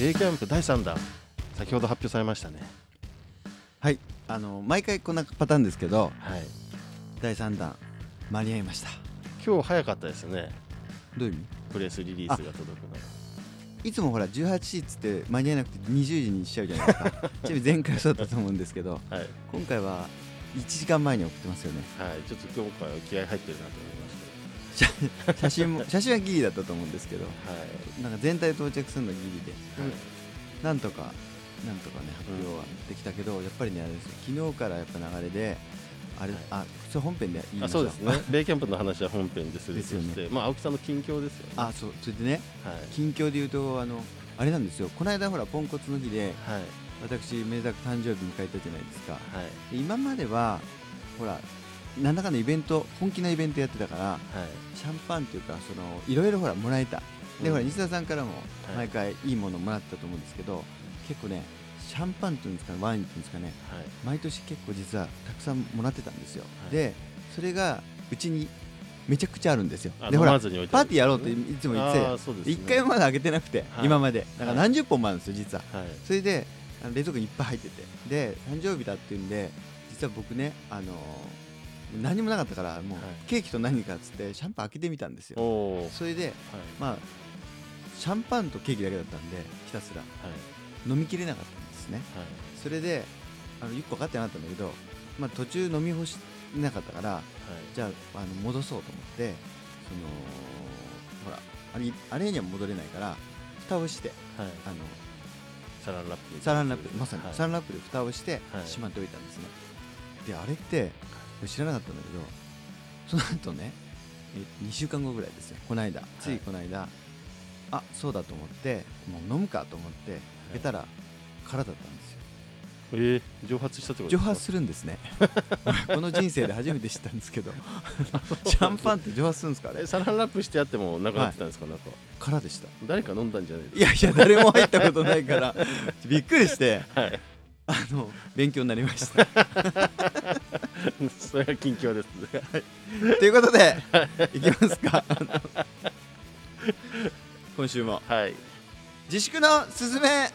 デイキャンプ第3弾先ほど発表されましたね。はい。あの毎回こんなパターンですけどはい。第3弾間に合いました。今日早かったですね。どういう意味？プレスリリースが届くのいつもほら18時っつって間に合わなくて20時にしちゃうじゃないですか。ちなみに前回そうだったと思うんですけどはい、今回は1時間前に送ってますよね。はい、ちょっと今回は気合入ってるなと思いまし写真も写真はギリだったと思うんですけどたはい、なんか全体到着するのはギリで、はい。なんとかなんとかね発表はできたけど、やっぱりねあれですよ。昨日からやっぱ流れであれ、はい。あそれ本編で言いまそうですね。ベイキャンプの話は本編でするですよね。として、まあ青木さんの近況ですよね。あそうそれでねはい。近況で言うとあのあれなんですよ。この間ほらポンコツの日ではい。私めでたく誕生日迎えたじゃないですか。はい。で今まではほらなんだかのイベント本気のイベントやってたからはい。シャンパンっていうかそのいろいろほらもらえた。で、うん。ほら西田さんからもはい。毎回いいものもらったと思うんですけど、結構ねシャンパンっていうんですかねワインっていうんですかねはい。毎年結構実はたくさんもらってたんですよ、はい。でそれがうちにめちゃくちゃあるんですよ。あでほらパーティーやろうっていつも言ってあーそうですね。一回もまだ開けてなくて、はい。今まで。だからはい。何十本もあるんですよ実は。はい。それで冷蔵庫にいっぱい入ってて。で誕生日だっていうんで実は僕ねあのー何もなかったからもう、はい。ケーキと何かっつってシャンパン開けてみたんですよ。それでまあシャンパンとケーキだけだったんでひたすら。はい。飲みきれなかったんですね。はい。それであのよく分かってなかったんだけど、まあ、途中飲み干しなかったからはい。じゃああの戻そうと思ってそのほらあれあれには戻れないから蓋をしてはい。あのサランラップにサランラップまさにはい。サランラップで蓋をしてはい。しまっておいたんですね、であれって知らなかったんだけどその後ねえ2週間後ぐらいですよ。この間。ついこの間、あそうだと思ってもう飲むかと思って開けたら空だったんですよ。えー、蒸発したってこと蒸発するんですね。この人生で初めて知ったんですけど。シャンパンって蒸発するんですかあれ？えサランラップしてあってもなくなってたんですか、なんか。空でした。誰か飲んだんじゃないいやいや誰も入ったことないから。びっくりして。はいあの勉強になりました。それが近況ですということでいきますか。今週も。はい。自粛のすすめ。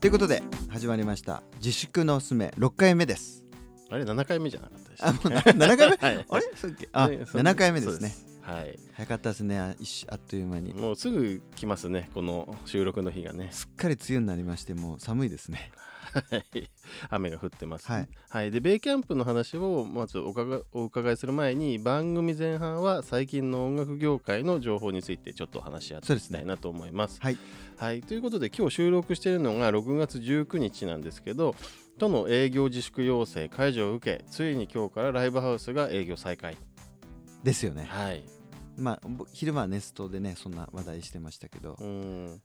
ということで始まりました。自粛のすすめ。6回目ですあれ7回目じゃなかったでしたあもうな7回目？はい。あれ？さっきあねそ7回目ですね。はい。早かったですね。あ一瞬あっという間に。もうすぐ来ますねこの収録の日がね。すっかり梅雨になりましてもう寒いですね。はい。雨が降ってます、はい、はい、でベイキャンプの話をまずおかがお伺いする前に番組前半は最近の音楽業界の情報についてちょっと話し合っていきたいなと思います。はいはい、ということで今日収録しているのが6月19日なんですけど都の営業自粛要請解除を受けついに今日からライブハウスが営業再開。ですよね。はい、まあぼ昼間はネストでねそんな話題してましたけど。うん。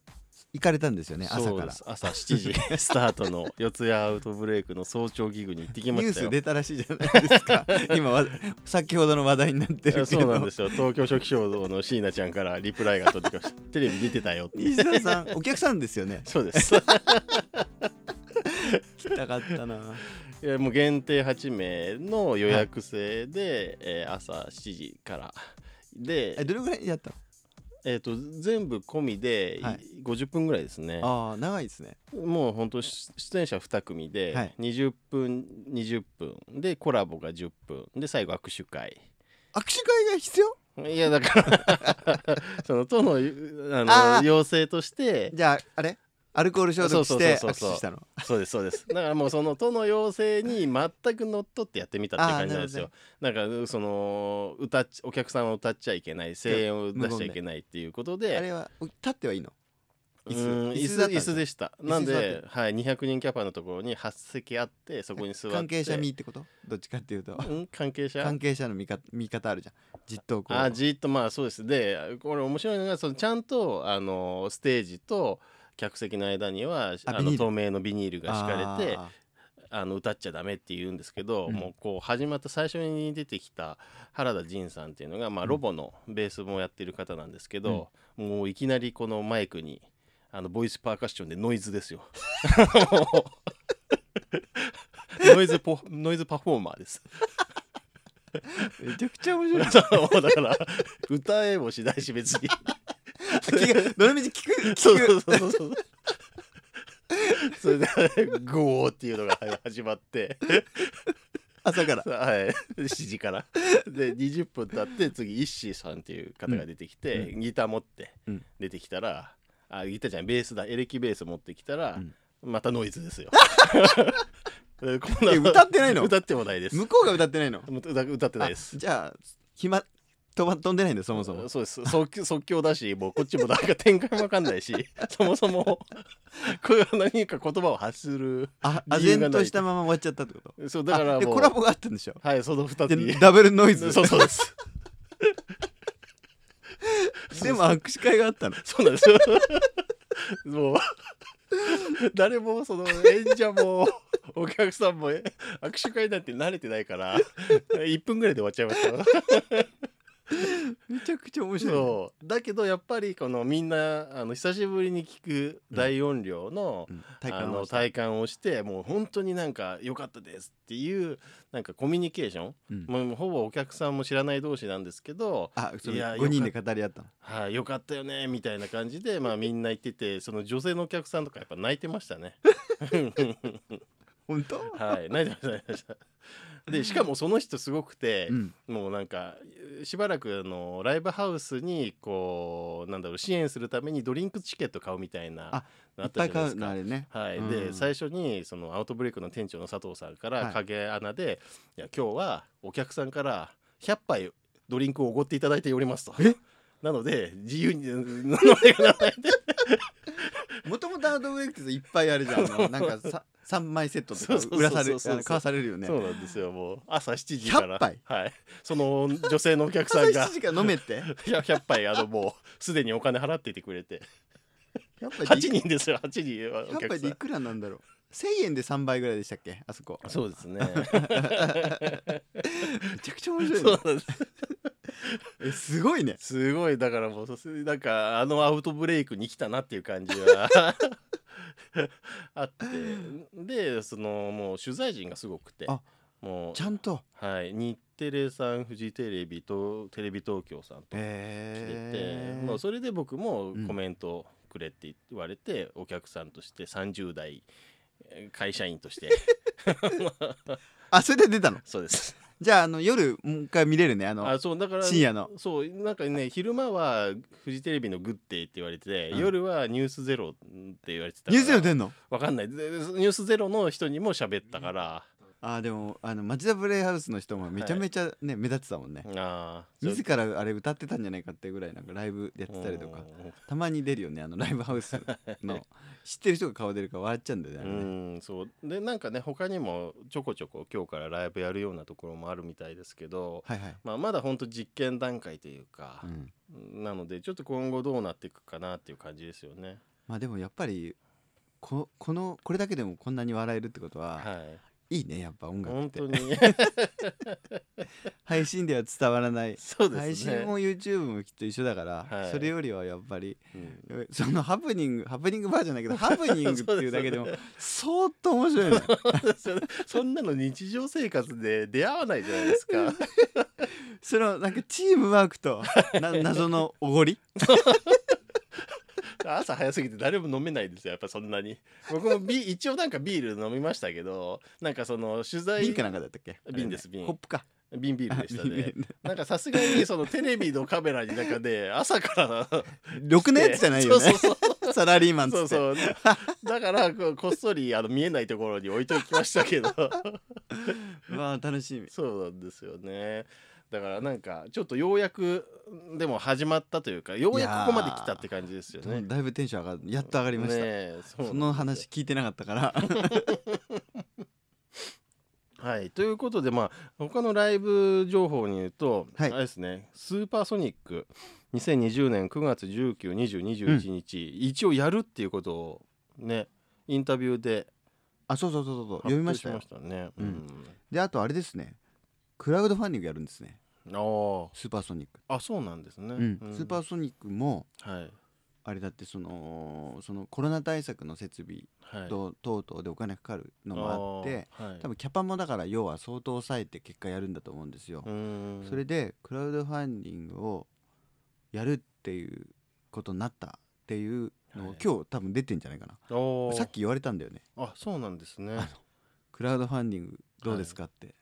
行かれたんですよね朝から。朝7時 スタートの四谷アウトブレイクの早朝ギグに行ってきまニュー。ス出たらしいじゃないですか。今は先ほどの話題になってるそうなんですよ。東京初期衝動の椎名ちゃんからリプライが届きました。テレビ出てたよって。西田さんお客さんですよね。そうです来たかったな。いやもう限定8名の予約制で、えー朝7時から。でえどれぐらいやったの？えー、と全部込みではい。50分ぐらいですね、ああ長いですね。もう本当出出演者2組ではい。20分20分。でコラボが10分。で最後握手会。握手会が必要？いやだから その都のあのあー。要請としてじゃああれ？アルコール消毒して握手したの。そうですそうです。だからもうその都の要請に全くのっとってやってみたって感じなんですよ。なんかその歌っちお客さんは歌っちゃいけない声援を出しちゃいけないっていうことあで。れは立ってはいいの？椅子うん椅子でした。なんで、はい、200人キャパのところに8席あってそこに座って。関係者見ってこと？どっちかっていうと。うん関係者？関係者の見方見方あるじゃん。じっとこう。あじーっとまあそうです。でこれ面白いのがそのちゃんとあのステージと客席の間にはあの透明のビニールが敷かれてああの歌っちゃダメって言うんですけど、うん。もうこう始まった最初に出てきた原田仁さんっていうのが、まあ、うん。ロボのベースもやってる方なんですけど、もういきなりこのマイクにあのボイスパーカッションでノイズですよ。ノイズポノイズパフォーマーです。めちゃくちゃ面白い。だから歌えもしないし別に気がどのみち聞く？聞くそうそうそう。そうそれで「ゴー」っていうのが始まって。朝から。はい、7時から。で20分経って次イッシーさんっていう方が出てきて、うギター持ってうん。出てきたら、あギターじゃないベースだ。エレキベース持ってきたら、うん。またノイズですよ。で こえ歌ってないの？歌ってもないです。向こうが歌ってないの？歌歌ってないです。あじゃあ暇飛ば飛んでないんだそもそも。そうです。即興即興だしもうこっちもなんか展開もわかんないし そもそも こういう何か言葉を発するあ唖然としたまま終わっちゃったってこと？そうだからコラボがあったんでしょ？はいその2つダブルノイズ。そ うそうです。でも握手会があったの。そうなんです。よ。もう誰もその演者もお客さんもえ握手会なんて慣れてないから1分ぐらいで終わっちゃいました。めちゃくちゃ面白いそう。だけどやっぱりこのみんなあの久しぶりに聞く大音量の,、うん体あ感をしたの体感をしてもう本当になんか良かったですっていうなんかコミュニケーション、うん。もうほぼお客さんも知らない同士なんですけどあそのいや5人で語り合ったの？はい、よかったよねみたいな感じで、まあ、みんな言っててその女性のお客さんとかやっぱ泣いてましたね。本当？はい、泣いてました泣いてました。でしかもその人すごくてう、ん。もうなんかしばらくあのライブハウスにこうなんだろう支援するためにドリンクチケット買うみたいなあっぱい買うたじゃないですか。のあれね。はい、うん。で最初にそのアウトブレイクの店長の佐藤さんかはい。ら影穴で、い、や今日はお客さんから100杯ドリンクをおごっていただいておりますと。なので自由に 飲んでくださいってもともとアウトブレイクっていっぱいあるじゃん。なんかさ3枚セットとか売らされそうそう。あの買わされるよね。そうなんですよもう。朝7時から。100杯？はい。その女性のお客さ朝んが。7時から飲めって？100 100杯あのもうすでにお金払っていてくれて。100 8人ですよ8人はお100客さん。杯でいくらなんだろう？1000円で3倍ぐらいでしたっけ？あそこ。そうですね。めちゃくちゃ面白いね。そうなんです。えすごいね。すごい。だからもうそなんかあのアウトブレイクに来たなっていう感じは あって。でそのもう取材陣がすごくて。あもうちゃんと。はい、日テレさんフジテレビとテレビ東京さんと来てて、へもうそれで僕もうんコメントくれって言われて、お客さんとして30代えー会社員として。あそれで出たの？そうです。じゃああの夜もう一回見れるねあのあそうだから深夜の。そうなんかね昼間はフジテレビの「グッデイ」って言われてて、うん。夜は「ニュースゼロって言われてたニュースゼロ出んの？わかんない。ニュースゼロの人にも喋ったから、あでもあの町田ブレイハウスの人もめちゃめちゃね、目立ってたもんね。ああ自らあれ歌ってたんじゃないかってぐらいなんかライブやってたりとかうんたまに出るよねあのライブハウスの知ってる人が顔出るから笑っちゃうんだよね。あうれねんそう。でなんかね他にもちょこちょこ今日からライブやるようなところもあるみたいですけど、はいはい、まあ、まだほんと実験段階というかう、ん、なのでちょっと今後どうなっていくかなっていう感じですよね。まあでもやっぱりここのこれだけでもこんなに笑えるってことは、はい、い、いねやっぱ音楽って。本当に。配信では伝わらない。そうです信も YouTube もきっと一緒だから、はい。それよりはやっぱりうん。そのハプニングハプニングバーじゃないけど ハプニングっていうだけでも相当面白いねそれそんなの日常生活で出会わないじゃないですか。そのなんかチームワークとな謎のおごり？朝早すぎて誰も飲めないですよやっぱそんなに。僕もビ 一応なんかビール飲みましたけどなんかその取材瓶かなんかだったっけ？瓶です瓶。コップか。瓶ビールでしたね。なんかさすがにそのテレビのカメラに中で朝からろくなやつじゃないよね。そうそうそう。サラリーマンそうそう。だからこっそりあの見えないところに置いときましたけど。まあ楽しみ。そうなんですよねだからなんかちょっとようやくでも始まったというかようやくここまで来たって感じですよね。だいぶテンション上がるやっと上がりました、ねそその話聞いてなかったから。はいということでまあ他のライブ情報に言うと、はい。あれですねスーパーソニック2020年9月192021日、一応やるっていうことをねインタビューであそうそうそうそう読みましたね。うん。であとあれですねクラウドファンディングやるんですね、スーパーソニック、ああそうなんですね。うん。スーパーソニックもはい。あれだってそのそのコロナ対策の設備はい。と等々でお金かかるのもあってはい。多分キャパもだから要は相当抑えて結果やるんだと思うんですよ。う。ーんそれでクラウドファンディングをやるっていうことになったっていうのをはい。今日多分出てんじゃないかな。さっき言われたんだよね。あそうなんですね。クラウドファンディングどうですかって、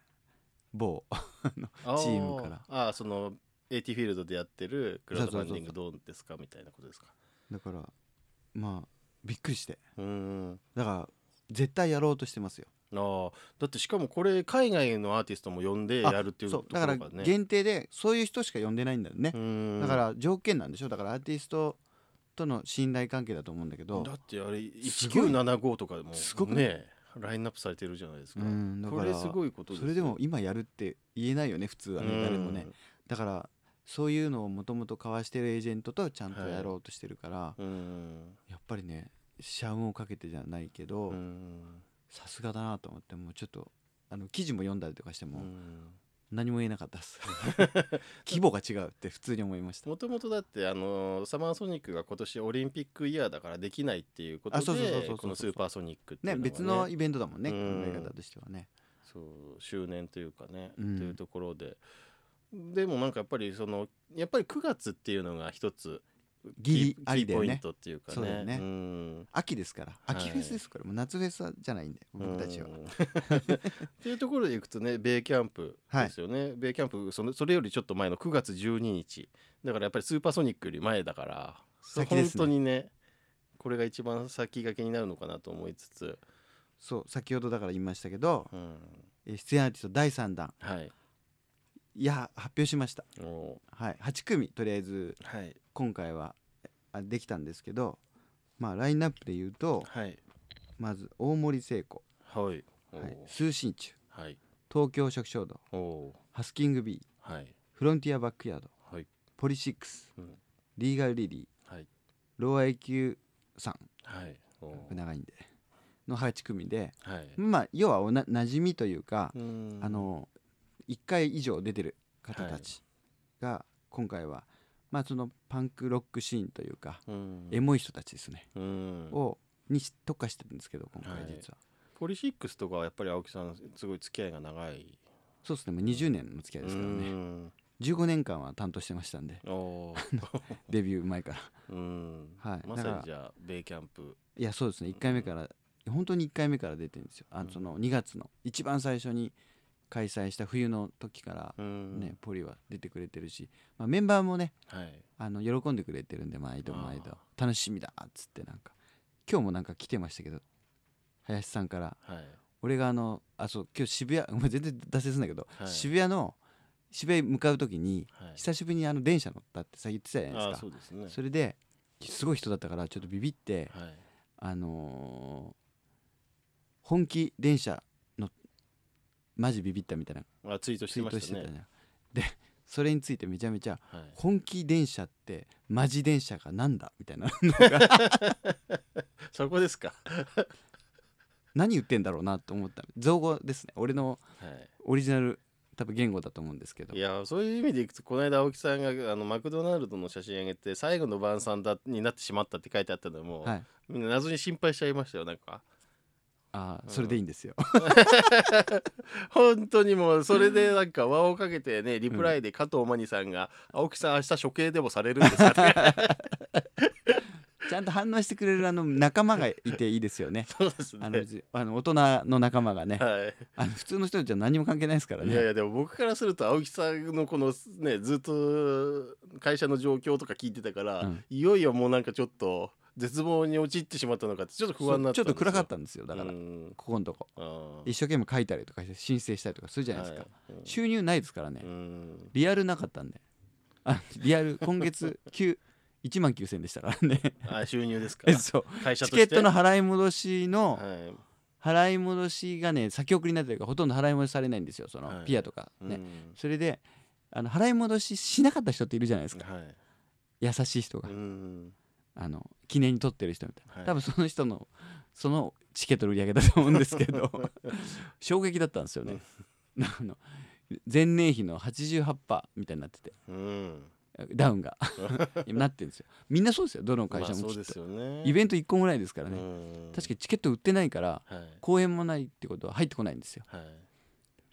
某 あチームから。ああその AT フィールドでやってるクラウドファンディンそグどうですかみたいなことですか？だからまあびっくりして。うーん。だから絶対やろうとしてますよ。ああだってしかもこれ海外のアーティストも呼んであやるっていうとこそう。だから限定でそういう人しか呼んでないんだよね。だから条件なんでしょ？だからアーティストとの信頼関係だと思うんだけど。だってあれすごい。1975とかでもすごくねラインナップされてるじゃないですか、これすごいことですそれでも今やるって言えないよね普通はね誰もね。だからそういうのをもともと交わしてるエージェントとちゃんとやろうとしてるから、うんうん。やっぱりね社運をかけてじゃないけどうん。さすがだなと思ってもうちょっとあの記事も読んだりとかしてもうん何も言えなかったです。規模が違うって普通に思いました。もともとだってあのサマーソニックが今年オリンピックイヤーだからできないっていうことでこのスーパーソニックっていうのがね。別のイベントだもんね考うん。え方としてはね。そう周年というかね、うん。というところで。でもなんかやっぱりそのやっぱり9月っていうのが一つギリありだよね。キーポイントっていうかね。そうだよね。ん。秋ですから。はい。秋フェスですから。もう夏フェスじゃないんで僕たちは。うん。っていうところでいくとねベイキャンプですよね、ベイキャンプそのそれよりちょっと前の9月12日。だからやっぱりスーパーソニックより前だからね。本当にねこれが一番先駆けになるのかなと思いつつ、そう先ほどだから言いましたけどうん、えー出演アーティスト第3弾。はい。いや発表しました。おはい。8組とりあえず。はい今回はあできたんですけどまあラインナップで言うとはい。まず大森靖子、はい。おはい、通信中。はい。東京初期衝動おハスキング B はい。 FRONTIER BACKYARD。はい。 POLYSICS。うん。リーガルリリー。はい。 LOW IQ さん。はい。お長いんで。の8組で。はい。まあ要はおな馴染みというか、うん。あの1回以上出てる方たちが今回は、まあそのパンクロックシーンというか、うん。エモい人たちですね、うん。をにし特化してるんですけど今回はい。実は、ポリシックスとかはやっぱり青木さんすごい付き合いが長い。そうですねもう20年の付き合いですからうねん15年間は担当してましたんで。デビュー前から。うん。はい。まさにじゃあベイキャンプ。いやそうですね。1回目から本当に1回目から出てるんですよ。あのその2月の一番最初に開催した冬の時からうん。ね、ポリは出てくれてるし、まあ、メンバーもねはい。あの喜んでくれてるんで毎度毎度。あ楽しみだっつってなんか今日もなんか来てましたけど林さんからはい。俺があのあそう今日渋谷 全然脱線するんだけど、はい。渋谷の渋谷に向かう時にはい。久しぶりにあの電車乗ったってさ言ってたじゃないですか。そうですね。それですごい人だったからちょっとビビってはい。あのー本気電車のマジビビったみたいな。あツイートしてましたね。でそれについてめちゃめちゃはい。本気電車ってマジ電車がなんだみたいな。そこですか。何言ってんだろうなと思った。造語ですね。俺のはオリジナル多分言語だと思うんですけど。いいやそういう意味でいくとこの間青木さんがあのマクドナルドの写真上げて最後の晩餐だになってしまったって書いてあったのも、はい。みんな謎に心配しちゃいましたよなんかああそれでいいんですよ。本当にもうそれでなんか輪をかけてねリプライで加藤真理さんが「青木さん明日処刑でもされるんですか? 」ちゃんと反応してくれるあの仲間がいていいですよね。そうですね。あのじあの大人の仲間がね。はい。あの普通の人じゃ何も関係ないですからね。いやいやでも僕からすると青木さんのこのねずっと会社の状況とか聞いてたから、うん。いよいよもうなんかちょっと絶望に陥ってしまったのかってちょっと不安になったちょっと暗かっったんですよだから、うん。ここのとこ。一生懸命書いたりとかして申請したりとかするじゃないですか、はいうん。収入ないですからね、うん。リアルなかったんで。あリアル今月9 1万9000でしたからね。あ収入ですか。え そう。チケットの払い戻しのはい。払い戻しがね先送りになってるからほとんど払い戻しされないんですよそはい。のピアとかね、うん。それであの払い戻ししなかった人っているじゃないですか。はい。優しい人が、うんあの記念に取ってる人みたいな、はい。多分その人のそのチケットの売り上げだと思うんですけど 衝撃だったんですよね、あの前年比の88%みたいになってて。うん。ダウンが。なってるんですよ。みんなそうですよ。どの会まあそうで社もきっと、すよねイベント1個もないですからね、うん。確かにチケット売ってないからはい。公演もないってことは入ってこないんですよ。はい。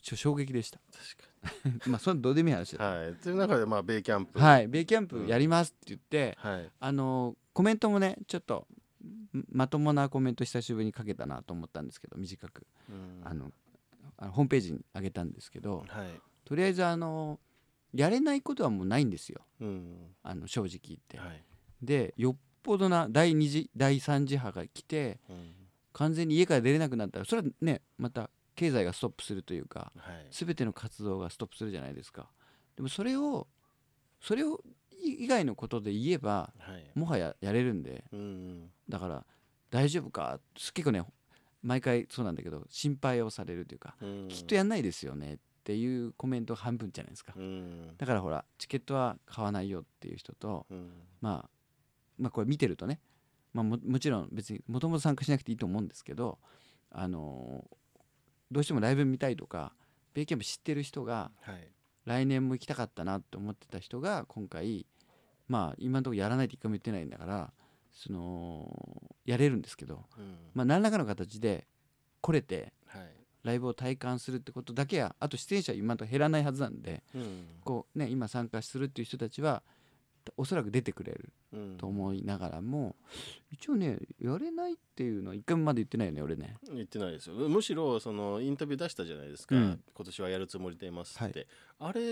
ちょ衝撃でした。確か まあそれはどうでもいい話にだはい。という中でまあベイキャンプ。はい、ベイキャンプやりますって言って、はい。あのコメントもねちょっとんまともなコメント久しぶりにかけたなと思ったんですけど短く。あのホームページに上げたんですけどはい。とりあえずあのやれないことはもうないんですよ。うん。あの正直言って。はい。でよっぽどな第2次第3次波が来てうん。完全に家から出れなくなったらそれはねまた経済がストップするというかはい。全ての活動がストップするじゃないですか。でもそれをそれを以以外のことで言えばはい。もはややれるんでうんだから大丈夫か？結構ね毎回そうなんだけど心配をされるというか、うん。きっとやんないですよねっていうコメントが半分じゃないですか、うん。だからほらチケットは買わないよっていう人と、うん。まあ、まあこれ見てるとね、まあ、ももちろん別にもともと参加しなくていいと思うんですけど、あのーどうしてもライブ見たいとかベイキャンプ知ってる人がはい来年も行きたかったなと思ってた人が今回まあ今のところやらないって一回も言ってないんだからそのやれるんですけど、うん。まあ、何らかの形で来れてはい。ライブを体感するってことだけやあと出演者は今のところ減らないはずなんでうん。こう、ね、今参加するっていう人たちはおそらく出てくれるうん。と思いながらも一応ねやれないっていうのは一回もまだ言ってないよね俺ね。言ってないですよ。むしろそのインタビュー出したじゃないですか、うん。今年はやるつもりでいますって、はい。あれ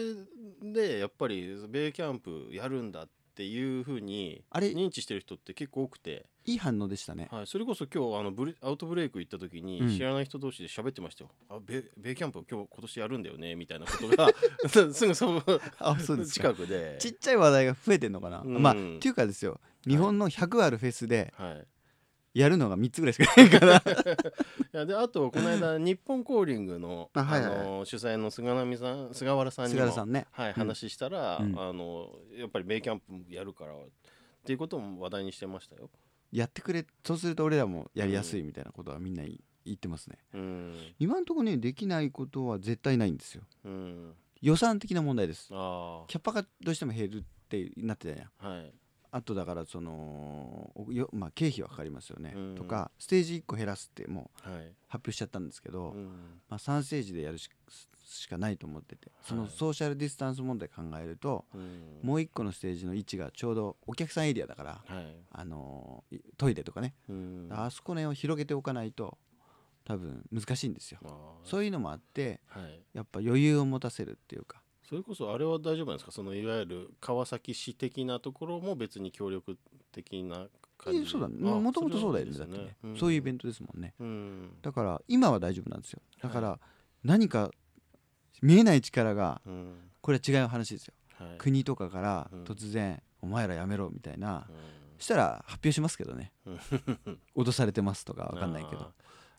でやっぱりベイキャンプやるんだっていうふうにあれ認知してる人って結構多くて、いい反応でしたね。はい、それこそ今日あのブレアウトブレイク行った時にうん。知らない人同士で喋ってましたよ、あベベイキャンプ今日今年やるんだよねみたいなことが。すぐそのあそうですか。近くで。ちっちゃい話題が増えてんのかな、うん。まあっていうかですよ。日本の100あるフェスではいやるのが3つぐらいしかないから。いやであとこの間日本コーリングのあはいはいあの主催の菅波さん菅原さんにも菅原さんね。はい、うん。話したら、うん。あのやっぱりベイキャンプやるからっていうことも話題にしてましたよ。やってくれそうすると俺らもやりやすいみたいなことはみんな言言ってますね。うん、今んとこねできないことは絶対ないんですよ。うん、予算的な問題です。あキャパがどうしても減るってなってたやん。あはい、あとだからそのおよ、まあ、経費はかかりますよね、うん。とかステージ1個減らすってもうはい、発表しちゃったんですけど、うん、まあ、3ステージでやるししかないと思っててそのはいソーシャルディスタンス問題考えると、うん、もう1個のステージの位置がちょうどお客さんエリアだから、はい、あのトイレとかね、うん、あそこねを広げておかないと多分難しいんですよ。そういうのもあってはい、やっぱ余裕を持たせるっていうかそれこそあれは大丈夫なんですか？そのいわゆる川崎市的なところも別に協力的な感じ？そうだもともとそうだよねれはいいですだってね、そういうイベンントですもんね。ト、うん。だから今は大丈夫なんですよ。だから何か見えない力がうん。これは違う話ですよ。はい。国とかからうん。突然「お前らやめろ」みたいな。うん。したら発表しますけどね。うん。脅されてますとかわかんないけど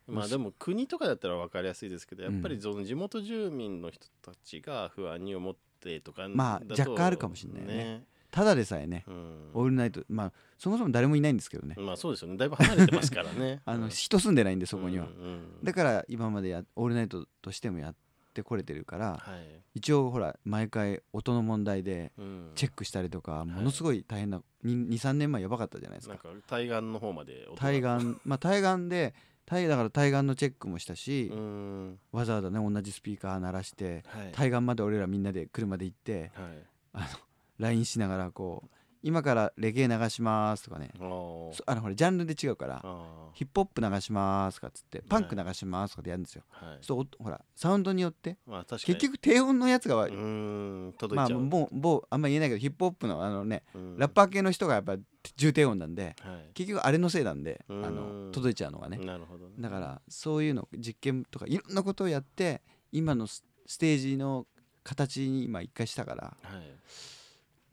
まあでも国とかだったら分かりやすいですけどやっぱうん。りその地元住民の人たちが不安に思ってとかまあ若干あるかもしれないよね。ただでさえねうん。オールナイトまあそもそも誰もいないんですけどね。まあそうですよね。だいぶ離れてますからね。あのうん人住んでないんでそこには。うんうんだから今までやオールナイトとしてもやってこれてるからはい。一応ほら毎回音の問題でうん。チェックしたりとかものすごい大変な23年前やばかったじゃないですか。なんか対岸の方まで対岸まあ対岸で対だから対岸のチェックもしたしうん。わざわざね同じスピーカー鳴らしてはい。対岸まで俺らみんなで車で行ってはい。あの LINE しながらこう今からレゲエ流しますとかね。あのほらジャンルで違うからあヒップホップ流しますとかっつってパンク流しますとかでやるんですよ、ーはい。そうおほらサウンドによってまあ結局低音のやつが、うーん届まあもうもうあんま言えないけどヒップホップのあのねうん。ラッパー系の人がやっぱ重低音なんではい。結局あれのせいなんであうん。の届いちゃうのがね。なるほどね。だからそういうの実験とかいろんなことをやって今のスステージの形に今一回したから、はい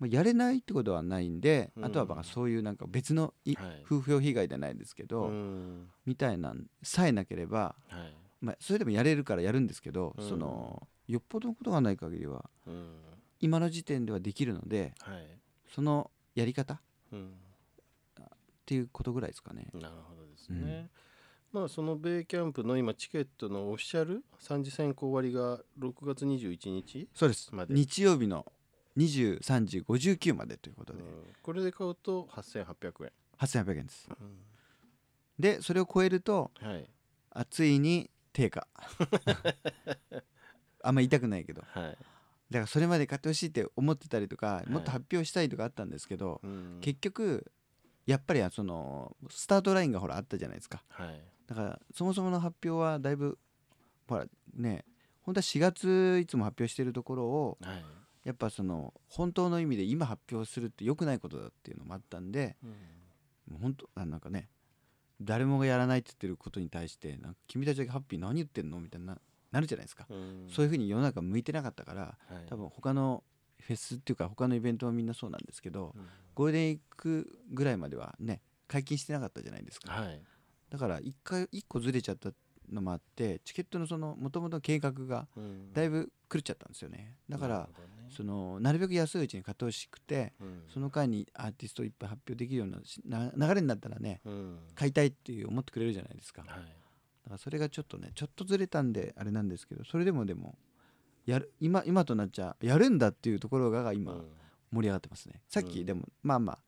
まあ、やれないってことはないんで、うん。あとはまあそういうなんか別のいはい。風評被害じゃないですけど、うん。みたいなんさえなければ、はい。まあ、それでもやれるからやるんですけど、うん。そのよっぽどのことがない限りはうん。今の時点ではできるのではい。そのやり方っうん。ていうことぐらいですかね。なるほどですね、まあそのベイキャンプの今チケットのオフィシャル3次選考割が6月21日そうです。日曜日の23時59までということで、うん。これで買うと8800円、8800円です。でそれを超えるとはい。あついに定価。あんま言いたくないけど。はい、だからそれまで買ってほしいって思ってたりとかい。もっと発表したいとかあったんですけど、うん。結局やっぱりそのスタートラインがほらあったじゃないですか。はい。だからそもそもの発表はだいぶほらね本当は4月いつも発表してるところをはいやっぱその本当の意味で今発表するって良くないことだっていうのもあったんでうん。もう本当あなんかね誰もがやらないって言ってることに対してなんか君たちだけハッピー何言ってんのみたいななるじゃないですか、うん。そういうふうに世の中向いてなかったからはい。多分他のフェスっていうか他のイベントはみんなそうなんですけどうん。ゴールデンウィークぐらいまではね解禁してなかったじゃないですか。はい。だから一回一個ずれちゃったのもあってチケットのその元々の計画がうん。だいぶ狂っちゃったんですよね。だからねそのなるべく安いうちに買ってほしくてうん。その間にアーティストをいっぱい発表できるような流れになったらねうん。買いたいっていう思ってくれるじゃないですか。だはい。からそれがちょっとねちょっとずれたんであれなんですけどそれでもでもやる今今となっちゃやるんだっていうところが今うん。盛り上がってますね。さっうん。きでもまあまあ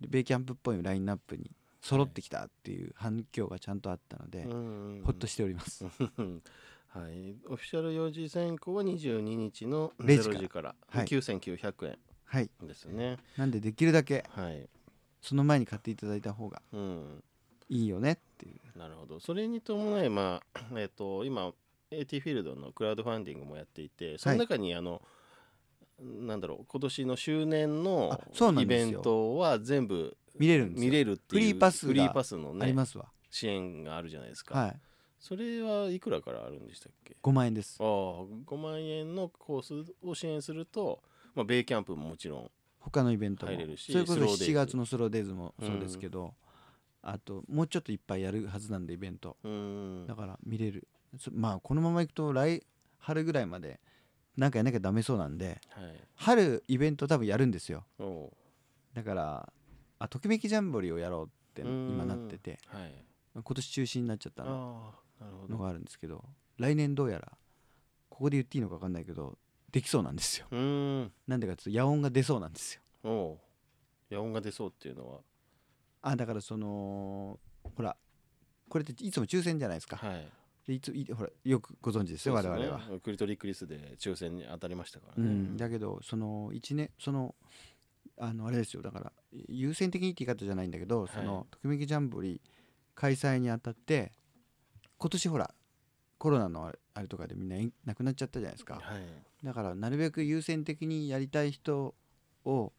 ベイキャンプっぽいラインナップに揃ってきたっていう反響がちゃんとあったのでうん。ほっとしております はい、オフィシャル4時選考は22日の0 0時から。時から。はい。9900円はい。ですね。なんでできるだけはい、その前に買っていただいた方がうん、いいよねっていう。なるほど。それに伴い、まあ、えっ、と、今、AT フィールドのクラウドファンディングもやっていて、その中に、あの、なんだろう、今年の周年のイベントは全部見れるんですよ。見れるっていうフリーパスがフリーパスのねありますわ。支援があるじゃないですか、はいそれはいくらからあるんでしたっけ？5万円です。ああ5万円のコースを支援すると、まあ、ベイキャンプももちろん他のイベントも。入れるしそれこそスローデイズ7月のスローデイズもそうですけど、あともうちょっといっぱいやるはずなんでイベント。うーん。だから見れる。そまあこのままいくと来春ぐらいまでなんかやんなきゃダメそうなんではい。春イベント多分やるんですよ。だからあときめきジャンボリーをやろうって今なってて。はい。今年中止になっちゃったののがあるんですけど来年どうやらここで言っていいのか分かんないけどできそうなんですよ。ん。なんでかっていうと野音が出そうなんですよ。おう。野音が出そうっていうのは。あだからそのほらこれっていつも抽選じゃないですか。はい。でいついほらよくご存知ですよ我々は、クリトリクリスで抽選に当たりましたからね、うん、だけどその1年そのあのあれですよ。だから優先的にって言い方じゃないんだけど、はい。そのときめきジャンボリー開催にあたって今年ほらコロナのあれとかでみんな延亡くなっちゃったじゃないですか。はい。だからなるべく優先的にやりたい人を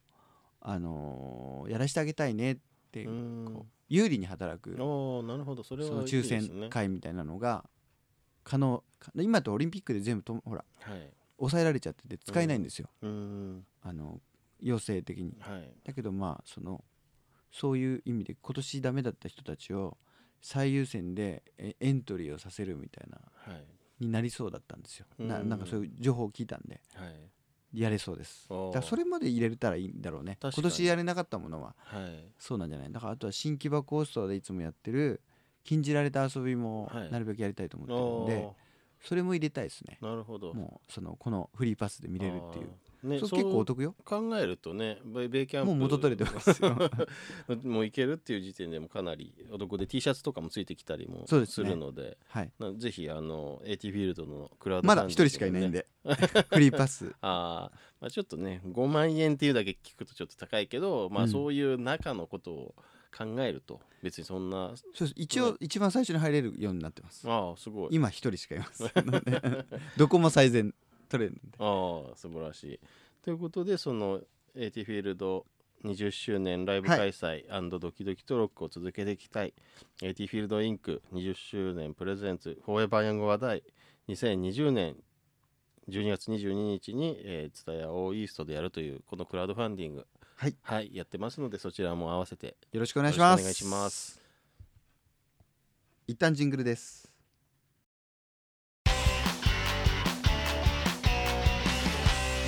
あのーやらしてあげたいねっていう有利に働く。なるほど。それはいいその抽選会みたいなのが可能か今とオリンピックで全部とほらはい。抑えられちゃってて使えないんですよ、うーん。あの要請的に。はい。だけどまあそのそういう意味で今年ダメだった人たちを最優先でえエントリーをさせるみたいなはい。になりそうだったんですよ。なうんなんかそういう情報を聞いたんで。はい。やれそうです。だからそれまで入れれたらいいんだろうね。今年やれなかったものは。はい。そうなんじゃない？だからあとは新木場コースターでいつもやってる禁じられた遊びもはい。なるべくやりたいと思ってるおんで、それも入れたいですね。ーなるほど。もうそのこのフリーパスで見れるっていうねそ結構お得よ。考えるとねベイベイキャンプもう元取れてますよ。もういけるっていう時点でもかなりお得で T シャツとかもついてきたりもするのではい。なぜひあの AT フィールドのクラウドまだ一人しかいないんねで。フリーパス。あー、まあちょっとね5万円っていうだけ聞くとちょっと高いけど、まあうん。そういう中のことを考えると別にそんな。そう一応一番最初に入れるようになってます。ああすごい。今一人しかいますどこも最善取れるんで。ああ素晴らしい。ということでその AT フィールド20周年ライブは開催、ドキドキトロックを続けていきたい。AT フィールドインク20周年プレゼンツフォーエバーヤング話題。2020年12月22日に、えー、ツタヤオーイーストでやるというこのクラウドファンディング。はい、やってますのでそちらも合わせてよろしくお願いします。お願いします。一旦ジングルです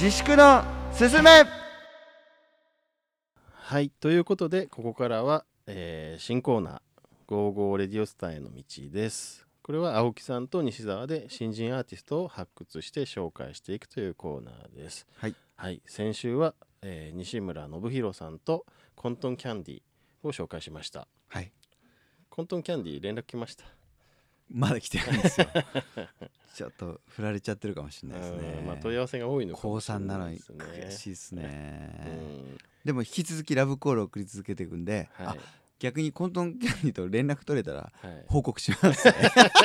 自粛のすすめ。はいということでここからは、えー新コーナー「ゴーゴーレディオスターへの道」です。これは青木さんと西澤で新人アーティストを発掘して紹介していくというコーナーです。はい。はい先週は、えー西村信弘さんとコントンキャンディを紹介しました。はい。コントンキャンディ連絡来ました？まだ来てないんですよ。ちょっと振られちゃってるかもしれないですうねんまあ問い合わせが多いのか高もしれ3なのに悔しいですね、うん。でも引き続きラブコールを送り続けていくんで、はい。あ逆にコントンキャンディと連絡取れたらはい。報告しますね。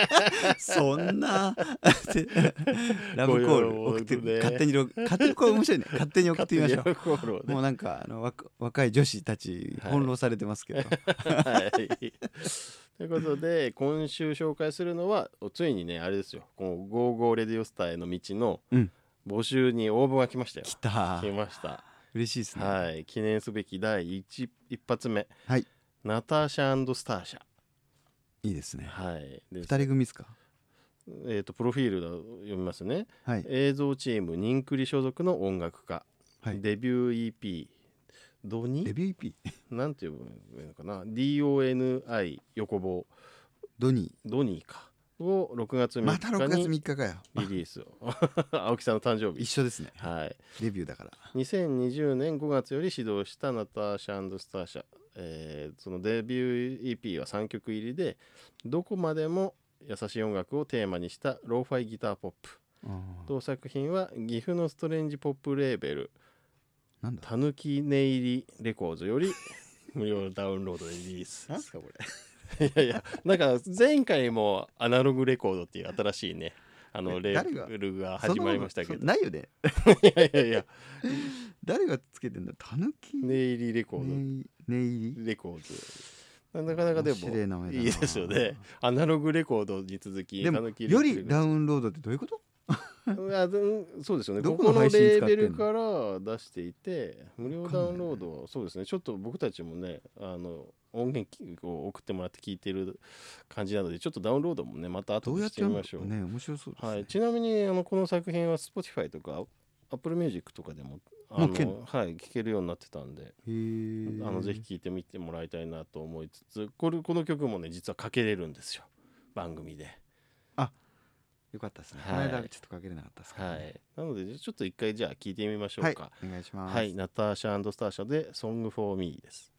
そんな。ラブコール。送って、ね勝手にろ勝手にこれ面白いね。勝手に送ってみましょう。ねもうなんかあの若若い女子たちはい。翻弄されてますけど、はい。ということで今週紹介するのはついにねあれですよ。この「ゴーゴーレディオスターへの道」のうん。募集に応募が来ましたよ。来た。来ました。嬉しいですね。はい。記念すべき第一一発目。はいナターシャスターシャ。いいですね。はい。で二人組ですか？えー、とプロフィールを読みますね。はい。映像チームニンクリ所属の音楽家、はい。デビュー EP ドニデビュー EP なんて呼ぶのかな？DONI 横棒。ドニドニーか。を6月3ーまた6月日に3日かよ。リリースを。青木さんの誕生日。一緒ですね。はい。デビューだから。2020年5月より始動したナターシャスターシャ、えーそのデビュー EP は3曲入りでどこまでも優しい音楽をテーマにしたローファイギターポップ。同作品は岐阜のストレンジポップレーベル。たぬき寝入りレコーズより 無料ダウンロードでリリース。なんすかこれ。いやいやなんか前回もアナログレコードっていう新しいねあのレールが始まりましたけど。なないよね。いやいやいや。誰がつけてんだ？たぬき寝入りレコーねね入ドレコーズなかなかでも。いいいですよね。アナログレコードに続きりでもよりダウウンロードってどういうこと？そうですよね。どこのレーベルから出していて無料ダウンロードはそうですね。ちょっと僕たちもねあの音源を送ってもらって聞いてる感じなのでちょっとダウンロードもねまた後でしどうやってみましょうの？ね面白そうですね。はい、ちなみにあのこの作品は Spotify とか Apple Music とかでもはい、聴けるようになってたんで、あのぜひ聴いてみてもらいたいなと思いつつこれこの曲もね実はかけれるんですよ。番組で。よかったですね。はい。この間ちょっとかけれなかったですからね。はい、なのでちょっと一回じゃあ聴いてみましょはいうか。お願いします。はい、ナターシャスターシャで「Song for Me」です。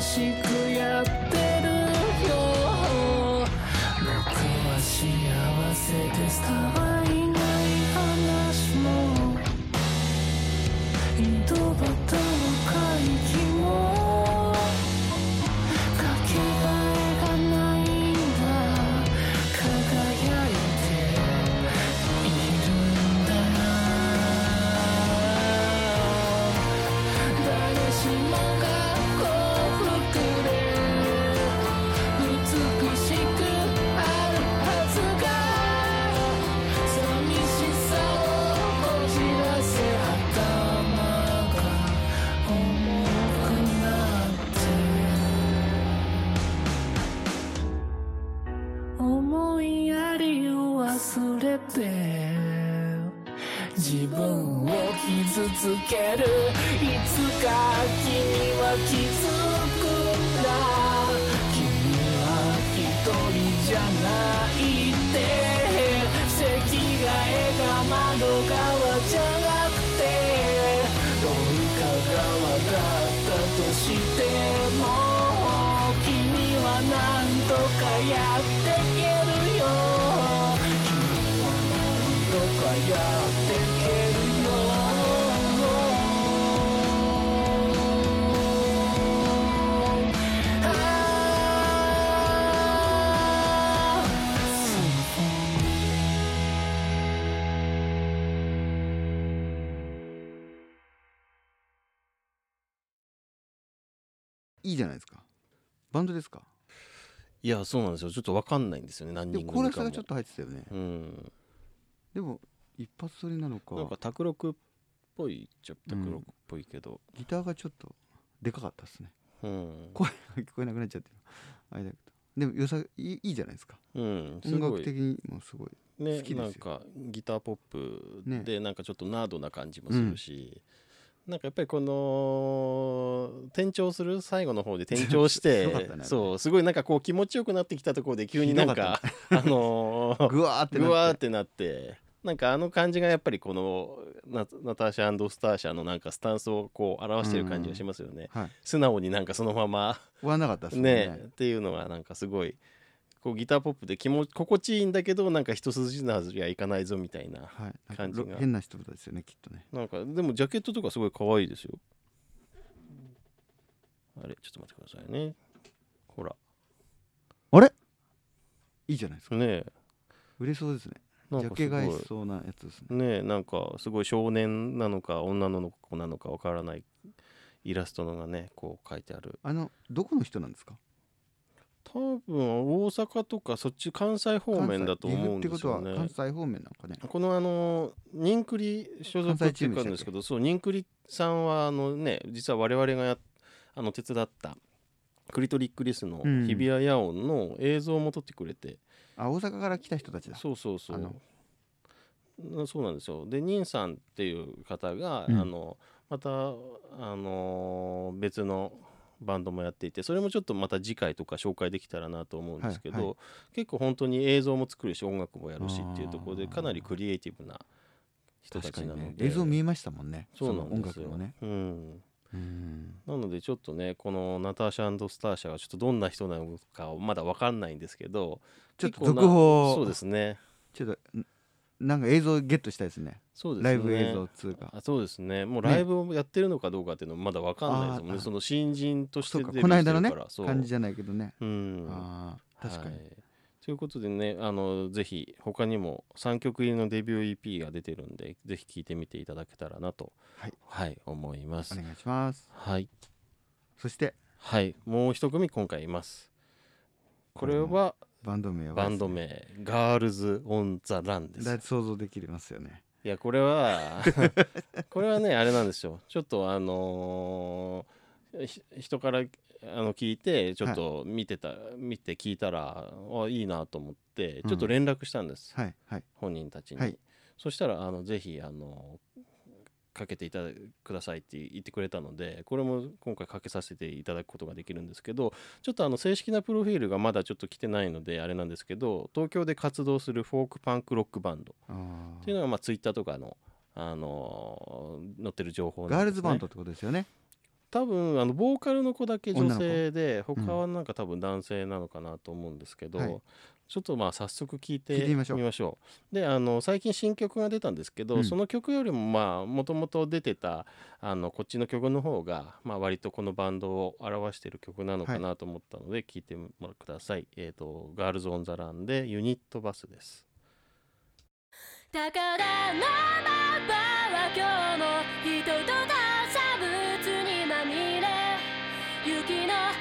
楽しやっていけるよ。君は何とかやっていけるよいいじゃないですか。バンドですか？いやそうなんですよ。ちょっとわかんないんですよね何でも。コーラスがちょっと入ってたよね。うん。でも一発撮りなのか。なんか卓録っぽいっちゃ卓録っぽいけど。ギターがちょっとでかかったですね。うん、声が聞こえなくなっちゃって。あれだけど。でも良さいいいいじゃないですか。うん、す音ごい。楽的にもすごい。ね好きですよ。なんかギターポップね。でなんかちょっとナードな感じもするし、なんかやっぱりこの転調する最後の方で転調して たねそうすごいなんかこう気持ちよくなってきたところで急になんかあのー ぐわーってなって。なってなんかあの感じがやっぱりこのナナターシャスターシャのなんかスタンスをこう表してる感じがしますよね、はい。素直になんかそのまま。終わらなかったでね。ねっていうのがなんかすごいこうギターポップで気持ち心地いいんだけどなんか一筋縄じゃいかないぞみたいな感じが。ろ変な人ですよねきっとね。なんかでもジャケットとかすごい可愛いですよ。あれちょっと待ってくださいね。ほら。あれ？いいじゃないですか。ねえ。売れそうですね。ジャケ買いしそうなやつですね。ねえなんかすごい少年なのか女の子なのかわからないイラストのがねこう書いてある。あのどこの人なんですか？多分大阪とかそっち関西方面だと思うんですよね。関西方面なのかね。このあのニンクリ所属っていうかんですけどそうニンクリさんはあのね実は我々がやあの手伝ったクリトリックリスのうん。日比谷野音の映像も撮ってくれて、あ大阪から来た人たちだ。そうそうそう。なそうなんですよ。でニンさんっていう方が、うん。あのまたあの別のバンドもやっていてそれもちょっとまた次回とか紹介できたらなと思うんですけど、はいは結構本当に映像も作るし音楽もやるしっていうところでかなりクリエイティブな人たちなので、映像見えましたもんね。そうなんですよ。楽もね。うん、うん。なのでちょっとねこのナターシャスターシャがちょっとどんな人なのかまだ分かんないんですけどちょっと続報。そうですね。ちょっとんなんか映像ゲットしたいですね。そうですね。ライブ映像通があそうですね。もうライブをやってるのかどうかっていうのもまだ分かんないですもんね。その新人としてこの間のね感じじゃないけどね。うん。ああ確かに。はい。ということでねあのぜひ他にも3曲入りのデビュー EP が出てるんでぜひ聴いてみていただけたらなと。はい思います。お願いします。はい。そして？はい。もう一組今回います。これはバンド名はバンド名。ガールズ・オン・ザ・ランです。だ想像できますよね。いやこれは これはねあれなんですよ。ちょっとあのーひ人からあの聞いてちょっと見てた、見て聞いたらあいいなと思ってちょっと連絡したんです、はいはい。本人たちに、はい。そしたらあのぜひあのかけていただくださいって言ってくれたのでこれも今回かけさせていただくことができるんですけどちょっとあの正式なプロフィールがまだちょっと来てないのであれなんですけど東京で活動するフォークパンクロックバンドっていうのがまあツイッターとかの、あのー載ってる情報なんガールズバンドってことですよね。多分あのボーカルの子だけ女性で他はなんか多分男性なのかなと思うんですけど、はいちょっとまあ早速聞いて聞いてみましょうであの最近新曲が出たんですけど、うんその曲よりもまあもともと出てたあのこっちの曲の方が、まあ、割とこのバンドを表している曲なのかなと思ったので聞いてみてください。えっ、とガールズ・オン・ザ・ランでユニットバスです。宝のは今日も人と物にまみれ雪の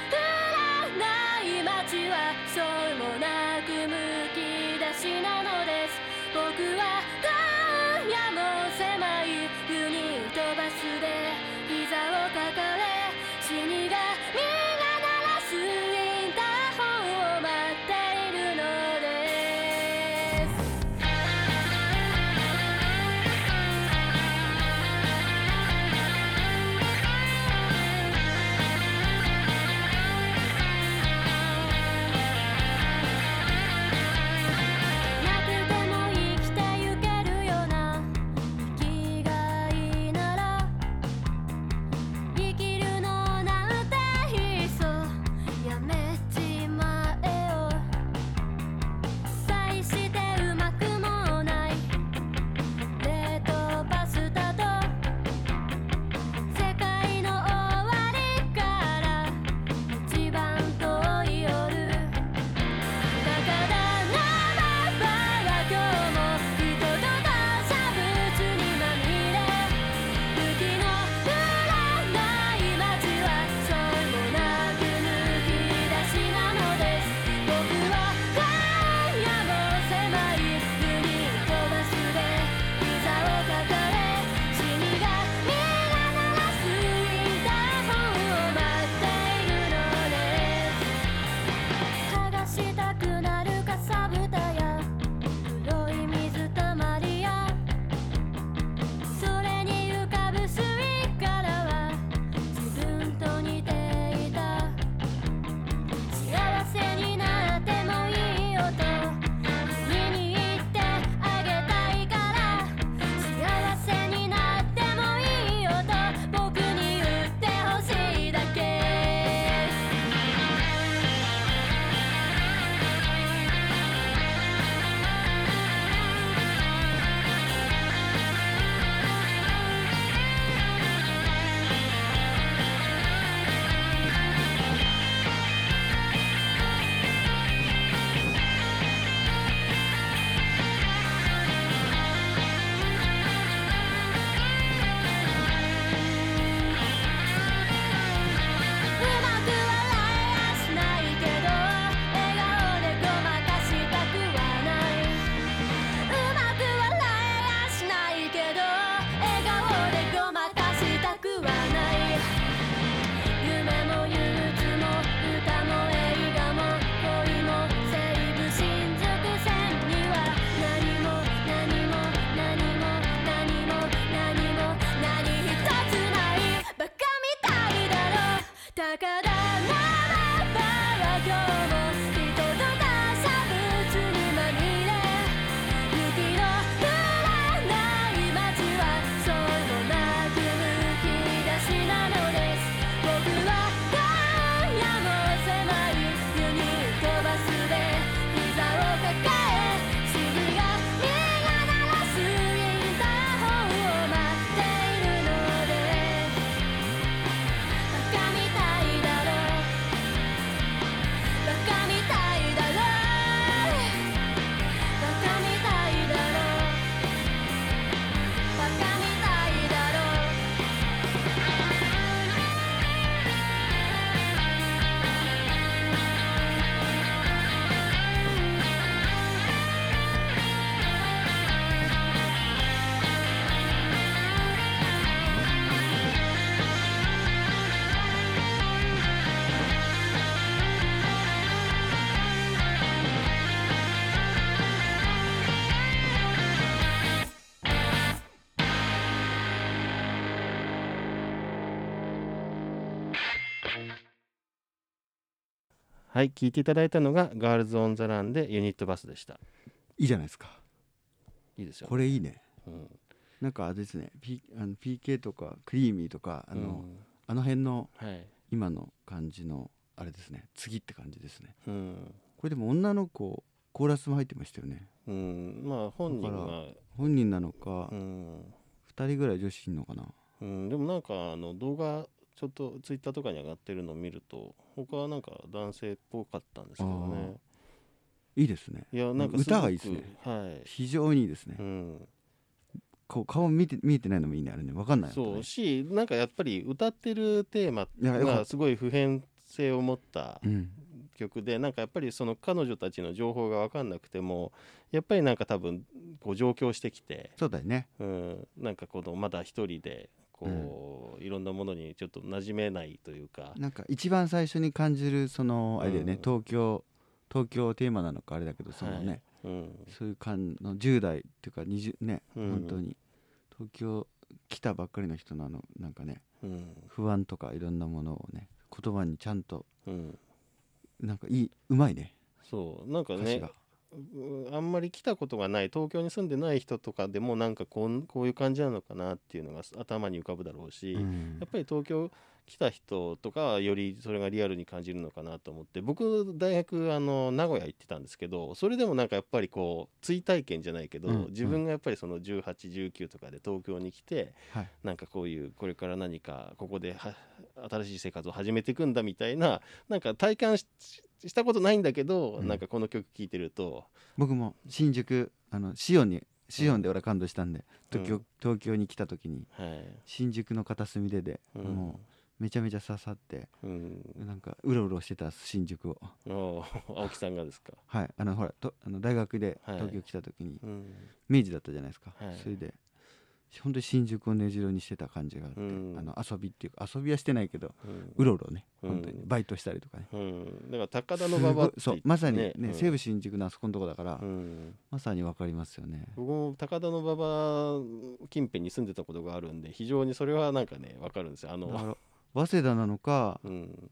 はい聞いていただいたのがガールズ・オン・ザ・ランでユニットバスでした。いいじゃないですか。いいですよ、これいいね。うん。なんかあれですね、P、あの PK とかクリーミーとかあの、うん。あの辺のはい。今の感じのあれですね次って感じですね。うん、これでも女の子コーラスも入ってましたよね。うん、まあ本人が本人なのか、うん。2人ぐらい女子いんのかな。うん、でもなんかあの動画ちょっとツイッターとかに上がってるのを見ると他はなんか男性っぽかったんですけどね。いいですね。いやなんか歌がいいですね。はい、非常にいいですね、うん、こう顔見て見えてないのもいいね。あれね。分かんない。そう。ねしなんかやっぱり歌ってるテーマがすごい普遍性を持ったうん。曲でなんかやっぱりその彼女たちの情報が分かんなくてもやっぱりなんか多分こう上京してきて、そうだよね。うん、なんかこのまだ一人でこう、いろんなものにちょっと馴染めないというか、なんか一番最初に感じるそのあれだよね、うん。東京東京テーマなのかあれだけどそのね、はい。うん。そういう感の10代っていうか20ね、うん。本当に。東京来たばっかりの人のあのなんかねうん。不安とかいろんなものをね言葉にちゃんとうん、なんかいいうまいね。そう。なんかね歌詞が、うあんまり来たことがない東京に住んでない人とかでもなんかこんこういう感じなのかなっていうのが頭に浮かぶだろうし、うん。やっぱり東京来た人とかはよりそれがリアルに感じるのかなと思って僕大学あの名古屋行ってたんですけどそれでもなんかやっぱりこう追体験じゃないけど、うん自分がやっぱりその1819とかで東京に来てはい。なんかこういうこれから何かここでは新しい生活を始めていくんだみたいななんか体感ししたことないんだけど、うん。なんかこの曲聴いてると僕も新宿あのシオンにシオンで俺は感動したんで、東京うん。東京に来た時にはい、新宿の片隅でで、うん。もうめちゃめちゃ刺さってうん、なんかうろうろしてた新宿を。お青木さんがですか、はいあのほらとあの大学ではい。東京来た時にうん。明治だったじゃないですか、はい。それで本当に新宿を根城にしてた感じがあって、うん。あの遊びっていうか遊びはしてないけどうん。うろうろねうん。本当にバイトしたりとかね、うん、だから高田馬場ってそうまさにねうん。西武新宿のあそこのとこだから、うん、まさにわかりますよね。僕も高田の馬場近辺に住んでたことがあるんで非常にそれはなんかね分かるんですよ。あの、早稲田なのかうん、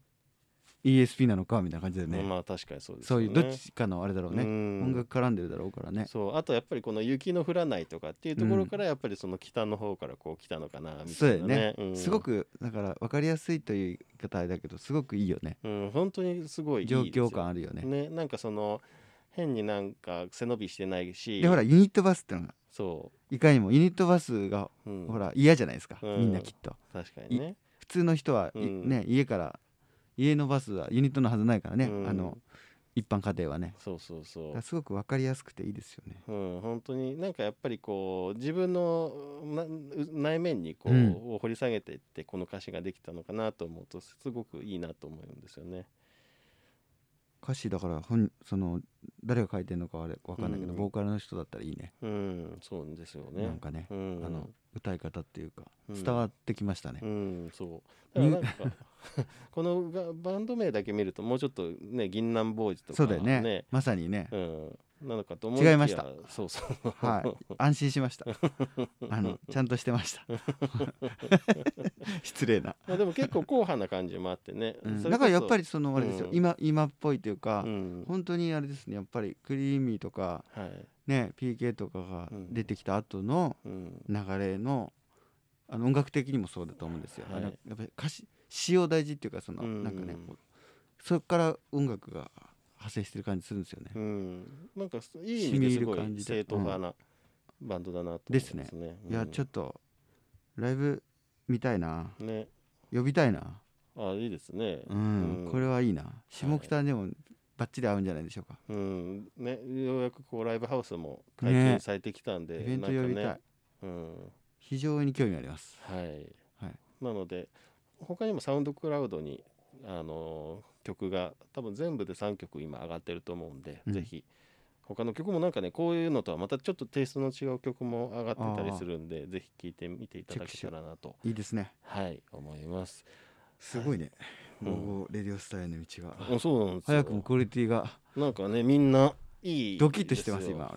ESP なのかみたいな感じでね、まあ確かにそうですよね。そういうどっちかのあれだろうね、うん。音楽絡んでるだろうからね。そうあとやっぱりこの雪の降らないとかっていうところからやっぱりその北の方からこう来たのかなみたいなね。ね、うん。すご、くだから分かりやすいという言い方だけどすごくいいよね。うん、本当にすごい状況感あるよね。ねなんかその変になんか背伸びしてないし。でほらユニットバスってのがそいかにもユニットバスが、う、うん、ほら嫌じゃないですか、うん。みんなきっと。確かにね。普通の人は、ね家から家のバスはユニットのはずないからね、うん。あの一般家庭はね。そうそうそう。すごく分かりやすくていいですよね。うん、本当になんかやっぱりこう自分のな内面にこう、うん。を掘り下げていってこの歌詞ができたのかなと思うとすごくいいなと思うんですよね。歌詞だから本その誰が書いてるのかは分かんないけど、うん。ボーカルの人だったらいいね。うん、そうですよね。なんかね、うん、あの歌い方っていうかうん。伝わってきましたね、うん、そう。だからなんか このがバンド名だけ見るともうちょっとね銀杏ボーイズとかそうだよね。まさにね、うん、なのかと思い違いました。そうそう。はい。安心しました。あのちゃんとしてました。失礼な、まあでも結構硬派な感じもあってね。うん。だからやっぱりそのあれですよ、うん。今今っぽいというか、うん、本当にあれですねやっぱりクリーミーとかはい。ね PK とかがうん出てきた後のうん、流れのあの音楽的にもそうだと思うんですよ、はい。やっぱり歌詞詩を大事っていうかその、うん。なんかねそこから音楽が派生してる感じするんですよね、うん、なんかいい意味ですごい正統派なバンドだなと思いですね。ますね。いやちょっととライブ見たいな。ね、呼びたいな。あいいですね。うん、これはいいな。下北でもバッチリ合うんじゃないでしょうか、うん、ねようやくこうライブハウスも解ね。禁されてきたんで、イベント呼びたい、ね、うん、非常に興味あります。はい。はい。なので他にもサウンドクラウドにあの曲が多分全部で3曲今上がってると思うんで、うん。ぜひ他の曲もなんかねこういうのとはまたちょっとテイストの違う曲も上がってたりするんでぜひ聴いてみていただけたらなと。いいですね。はい思います。すごいね、うんゴーゴーレディオスタイルの道が、うんそうなんですよ。早くもクオリティが。なんかねみんないいドキッとしてます今。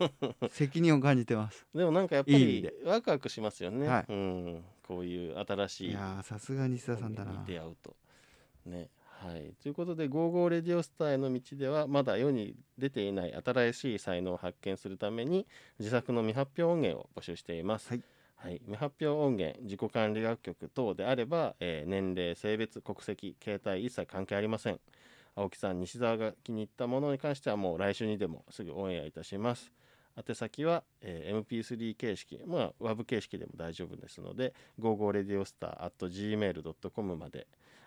責任を感じてます。でもなんかやっぱりワクワクしますよね、はい。うん、こういう新しいいやーさすが西田さんだな。に出会うと。ねはい、ということで「ゴーゴーレディオスターへの道」ではまだ世に出ていない新しい才能を発見するために自作の未発表音源を募集しています。はい。はい、未発表音源自己管理楽曲等であれば、えー年齢性別国籍携帯一切関係ありません。青木さん西澤が気に入ったものに関してはもう来週にでもすぐオンエアいたします。宛先は、えー MP3 形式まあ WAV 形式でも大丈夫ですので 55radiostar.gmail.com まで、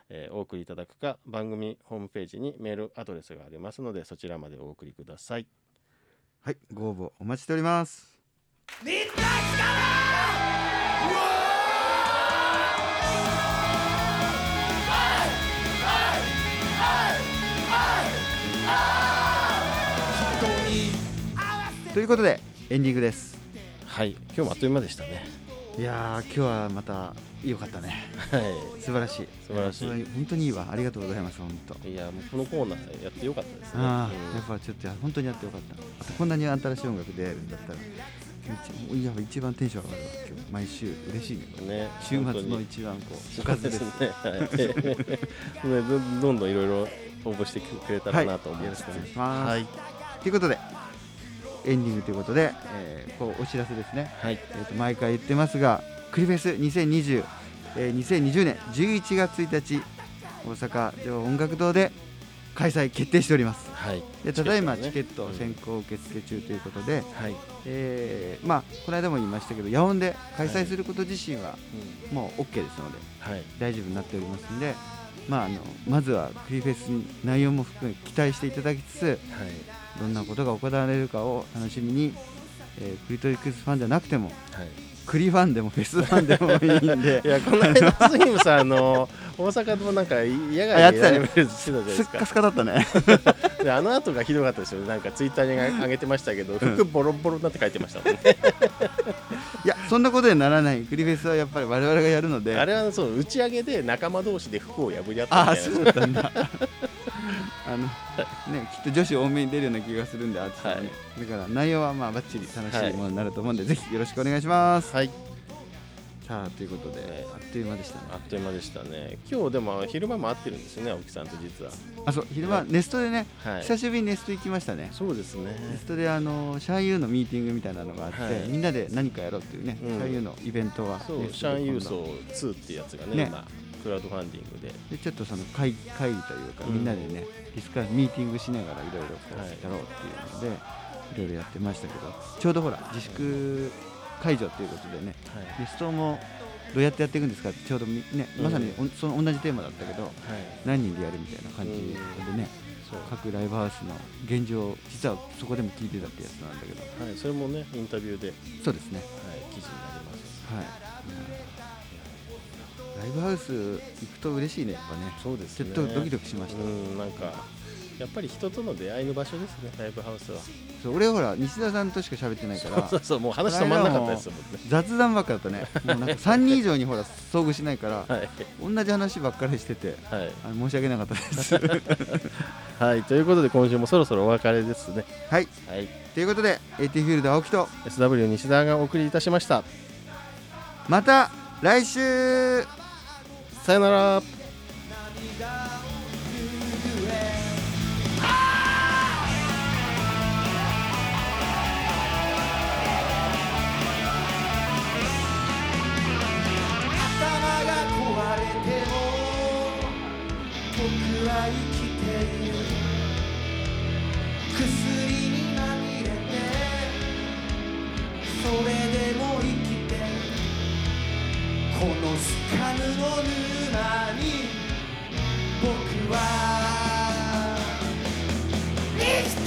えーお送りいただくか番組ホームページにメールアドレスがありますのでそちらまでお送りください。はいご応募お待ちしております。ということでエンディングですはい今日もあっという間でしたねいやー今日はまた良かったね。はい。素晴らしい。素晴らしい。や本当にいいわ。ありがとうございます本当。いやもうこのコーナーやってよかったですね。ああ、うん。やっぱちょっと本当にやってよかった。あとこんなに新しい音楽出会えるんだったら一いや一番テンション上がるわ今日毎週嬉しいね。ね、週末の一番こうおかずですね。はい。ねどどんどんいろいろ応募してくれたらなと思うんですけど、よろしくお願いします。はい、ということでエンディングということで、えーこうお知らせですね、はい、えー、と毎回言ってますがクリフェス2020、えー2020年11月1日大阪城音楽堂で開催決定しております。はい、でただいまチチケット先行受付中ということで、はい、えーまあこの間も言いましたけど野音で開催すること自身はうん。もう OK ですのではい、大丈夫になっておりますので、まあ、あのまずはクリフェスに内容も含め期待していただきつつはい、どんなことが行われるかを楽しみに、えークリトリックスファンじゃなくてもはい。クリファンでもフェスファンでもいいんで。いやこの間スイムさんあの大阪のなんか野外でライブしてたじゃないですか。すっかすかだったね。であの後がひどかったですよなんかツイッターに上げてましたけど 服ボロボロになって書いてましたもんね、いやそんなことにならない。クリフェスはやっぱり我々がやるので。あれはそう打ち上げで仲間同士で服を破り合ったああみたいな。そうだったんだあのねきっと女子多めに出るような気がするんであっちはね、だから内容はまあバッチリ楽しいものになると思うんで、ぜひよろしくお願いします。はい。さあということで、ねあっという間でしたね。あっという間でしたね。今日でも昼間も会ってるんですよね青木さんと実は。あそう昼間ネストでね、はい。久しぶりにネスト行きましたね。そうですね。ネストであのシャンユーのミーティングみたいなのがあって、はい。みんなで何かやろうっていうね、うん。シャンユーのイベントはそうシャン郵トで今度送2っていうやつがねね。今クラウドファンディングで。でちょっとその会会議というか、うん。みんなでねディスカミーティングしながらいろいろやろうっていうので、い、ろいろやってましたけどちょうどほら自粛解除ということでねはい。ネストもどうやってやっていくんですかってちょうどみねうん。まさにおその同じテーマだったけどはい。何人でやるみたいな感じでね、各ライブハウスの現状実はそこでも聞いてたってやつなんだけど。はい。それもねインタビューで、はい、そうですね。記事になります。はい、ライブハウス行くと嬉しいねやっぱね。そうですね。ちょっとドキドキしました、うんなんかやっぱり人との出会いの場所ですねライブハウスは。そう俺ほら西田さんとしか喋ってないからそうそうもう話止まんなかったですもんね。雑談ばっかだとね。もうなんか3人以上にほら遭遇しないから はい。同じ話ばっかりしててはい、申し訳なかったです。はい、ということで今週もそろそろお別れですね。はい。はい。ということで AT フィールド青木と SW 西田がお送りいたしました。また来週さよなら。頭が壊れても僕は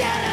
僕は生きてる